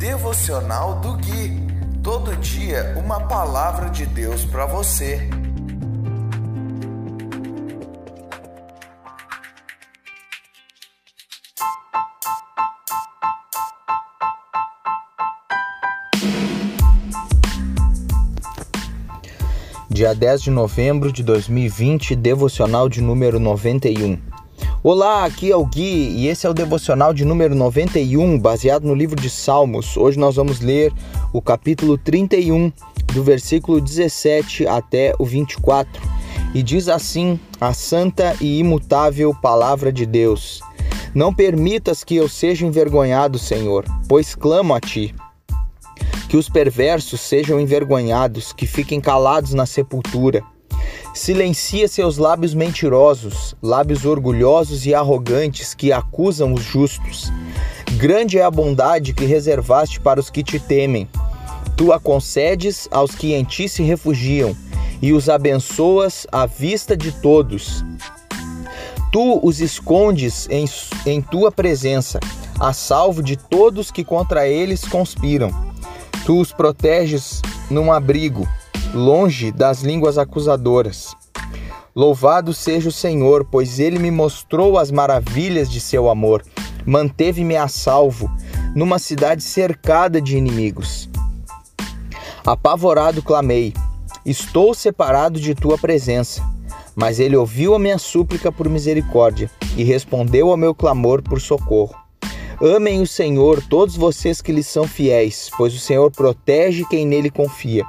Devocional do Gui. Todo dia uma palavra de Deus para você. Dia 10 de novembro de 2020, devocional de número 91. Olá, aqui é o Gui e esse é o devocional de número 91, baseado no livro de Salmos. Hoje nós vamos ler o capítulo 31, do versículo 17 até o 24. E diz assim: a santa e imutável palavra de Deus. Não permitas que eu seja envergonhado, Senhor, pois clamo a ti. Que os perversos sejam envergonhados, que fiquem calados na sepultura Silencia seus lábios mentirosos, lábios orgulhosos e arrogantes que acusam os justos. Grande é a bondade que reservaste para os que te temem. Tu a concedes aos que em ti se refugiam e os abençoas à vista de todos. Tu os escondes em, em tua presença, a salvo de todos que contra eles conspiram. Tu os proteges num abrigo longe das línguas acusadoras. Louvado seja o Senhor, pois ele me mostrou as maravilhas de seu amor, manteve-me a salvo numa cidade cercada de inimigos. Apavorado clamei: Estou separado de tua presença. Mas ele ouviu a minha súplica por misericórdia e respondeu ao meu clamor por socorro. Amem o Senhor, todos vocês que lhe são fiéis, pois o Senhor protege quem nele confia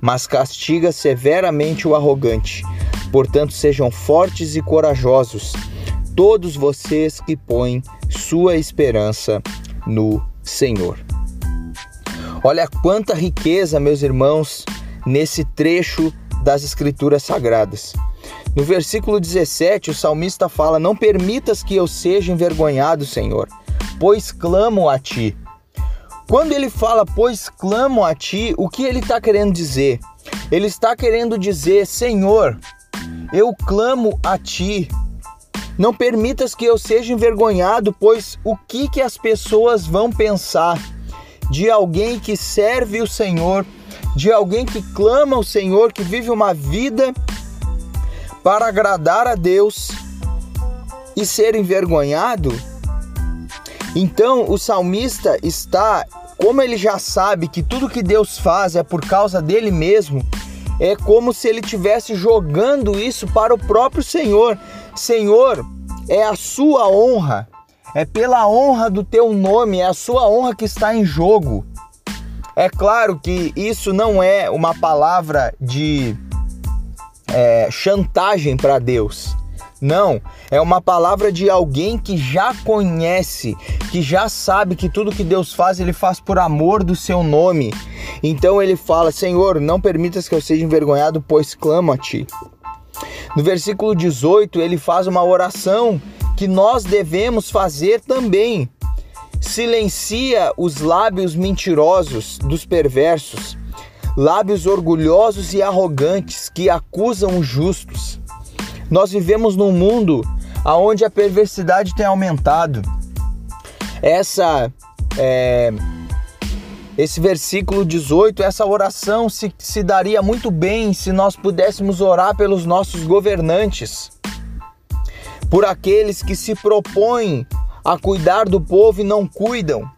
mas castiga severamente o arrogante. Portanto, sejam fortes e corajosos, todos vocês que põem sua esperança no Senhor. Olha quanta riqueza, meus irmãos, nesse trecho das Escrituras Sagradas. No versículo 17, o salmista fala: Não permitas que eu seja envergonhado, Senhor, pois clamo a ti. Quando ele fala, pois clamo a ti, o que ele está querendo dizer? Ele está querendo dizer, Senhor, eu clamo a ti. Não permitas que eu seja envergonhado, pois o que, que as pessoas vão pensar de alguém que serve o Senhor, de alguém que clama ao Senhor, que vive uma vida para agradar a Deus e ser envergonhado? Então o salmista está como ele já sabe que tudo que Deus faz é por causa dele mesmo, é como se ele estivesse jogando isso para o próprio Senhor. Senhor, é a sua honra, é pela honra do teu nome, é a sua honra que está em jogo. É claro que isso não é uma palavra de é, chantagem para Deus. Não, é uma palavra de alguém que já conhece, que já sabe que tudo que Deus faz, ele faz por amor do seu nome. Então ele fala: Senhor, não permitas que eu seja envergonhado, pois clamo a ti. No versículo 18, ele faz uma oração que nós devemos fazer também. Silencia os lábios mentirosos dos perversos, lábios orgulhosos e arrogantes que acusam os justos. Nós vivemos num mundo onde a perversidade tem aumentado. Essa é, esse versículo 18, essa oração se, se daria muito bem se nós pudéssemos orar pelos nossos governantes, por aqueles que se propõem a cuidar do povo e não cuidam,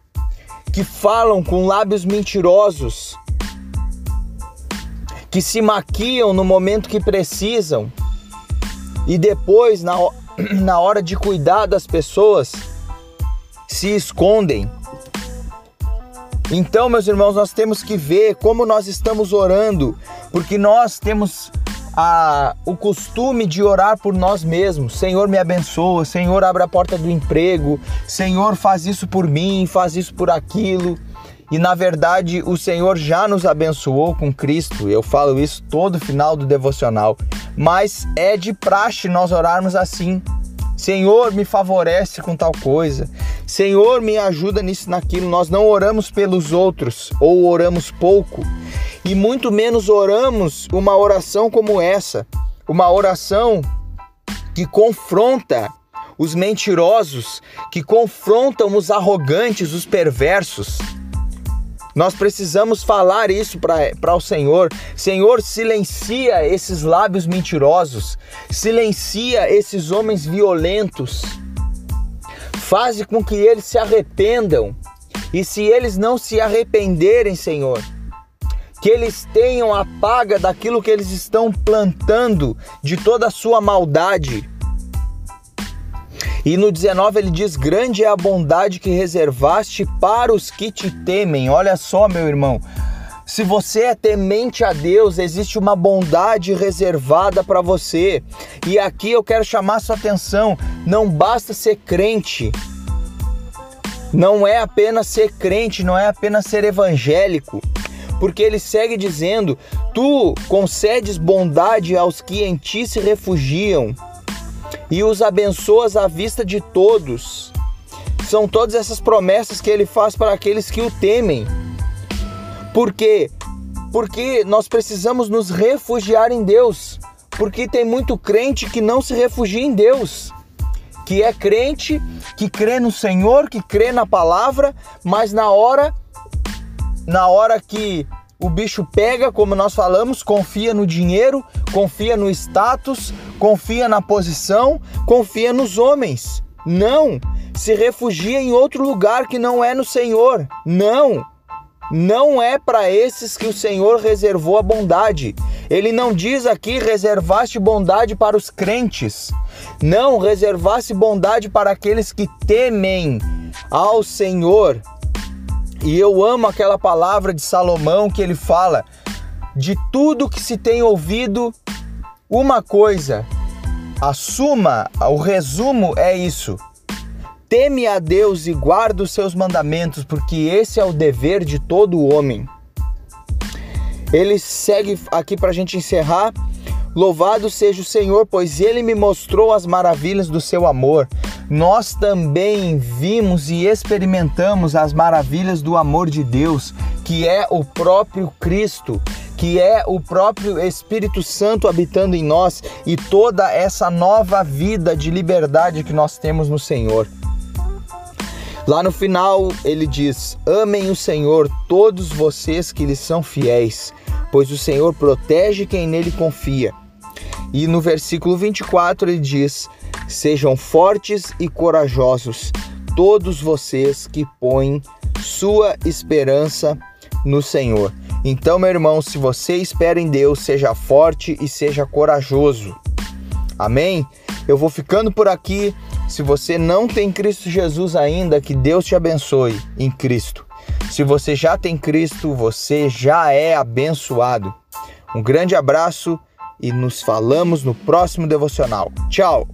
que falam com lábios mentirosos, que se maquiam no momento que precisam e depois, na, na hora de cuidar das pessoas, se escondem. Então, meus irmãos, nós temos que ver como nós estamos orando, porque nós temos a, o costume de orar por nós mesmos. Senhor, me abençoa, Senhor, abre a porta do emprego, Senhor, faz isso por mim, faz isso por aquilo. E na verdade, o Senhor já nos abençoou com Cristo. Eu falo isso todo final do devocional mas é de praxe nós orarmos assim. Senhor, me favorece com tal coisa. Senhor, me ajuda nisso naquilo. Nós não oramos pelos outros ou oramos pouco e muito menos oramos uma oração como essa, uma oração que confronta os mentirosos, que confrontam os arrogantes, os perversos. Nós precisamos falar isso para o Senhor. Senhor, silencia esses lábios mentirosos, silencia esses homens violentos, faze com que eles se arrependam. E se eles não se arrependerem, Senhor, que eles tenham a paga daquilo que eles estão plantando, de toda a sua maldade. E no 19 ele diz: Grande é a bondade que reservaste para os que te temem. Olha só, meu irmão. Se você é temente a Deus, existe uma bondade reservada para você. E aqui eu quero chamar sua atenção: não basta ser crente, não é apenas ser crente, não é apenas ser evangélico, porque ele segue dizendo: Tu concedes bondade aos que em ti se refugiam e os abençoas à vista de todos. São todas essas promessas que ele faz para aqueles que o temem. Por quê? Porque nós precisamos nos refugiar em Deus. Porque tem muito crente que não se refugia em Deus. Que é crente, que crê no Senhor, que crê na palavra, mas na hora na hora que o bicho pega, como nós falamos, confia no dinheiro, confia no status, confia na posição, confia nos homens. Não! Se refugia em outro lugar que não é no Senhor. Não! Não é para esses que o Senhor reservou a bondade. Ele não diz aqui reservaste bondade para os crentes. Não, reservaste bondade para aqueles que temem ao Senhor. E eu amo aquela palavra de Salomão que ele fala: de tudo que se tem ouvido, uma coisa, a suma, o resumo é isso. Teme a Deus e guarda os seus mandamentos, porque esse é o dever de todo homem. Ele segue aqui para a gente encerrar. Louvado seja o Senhor, pois ele me mostrou as maravilhas do seu amor nós também vimos e experimentamos as maravilhas do amor de Deus, que é o próprio Cristo, que é o próprio Espírito Santo habitando em nós e toda essa nova vida de liberdade que nós temos no Senhor. Lá no final ele diz: Amem o Senhor, todos vocês que lhe são fiéis, pois o Senhor protege quem nele confia. E no versículo 24 ele diz: Sejam fortes e corajosos, todos vocês que põem sua esperança no Senhor. Então, meu irmão, se você espera em Deus, seja forte e seja corajoso. Amém? Eu vou ficando por aqui. Se você não tem Cristo Jesus ainda, que Deus te abençoe em Cristo. Se você já tem Cristo, você já é abençoado. Um grande abraço e nos falamos no próximo devocional. Tchau!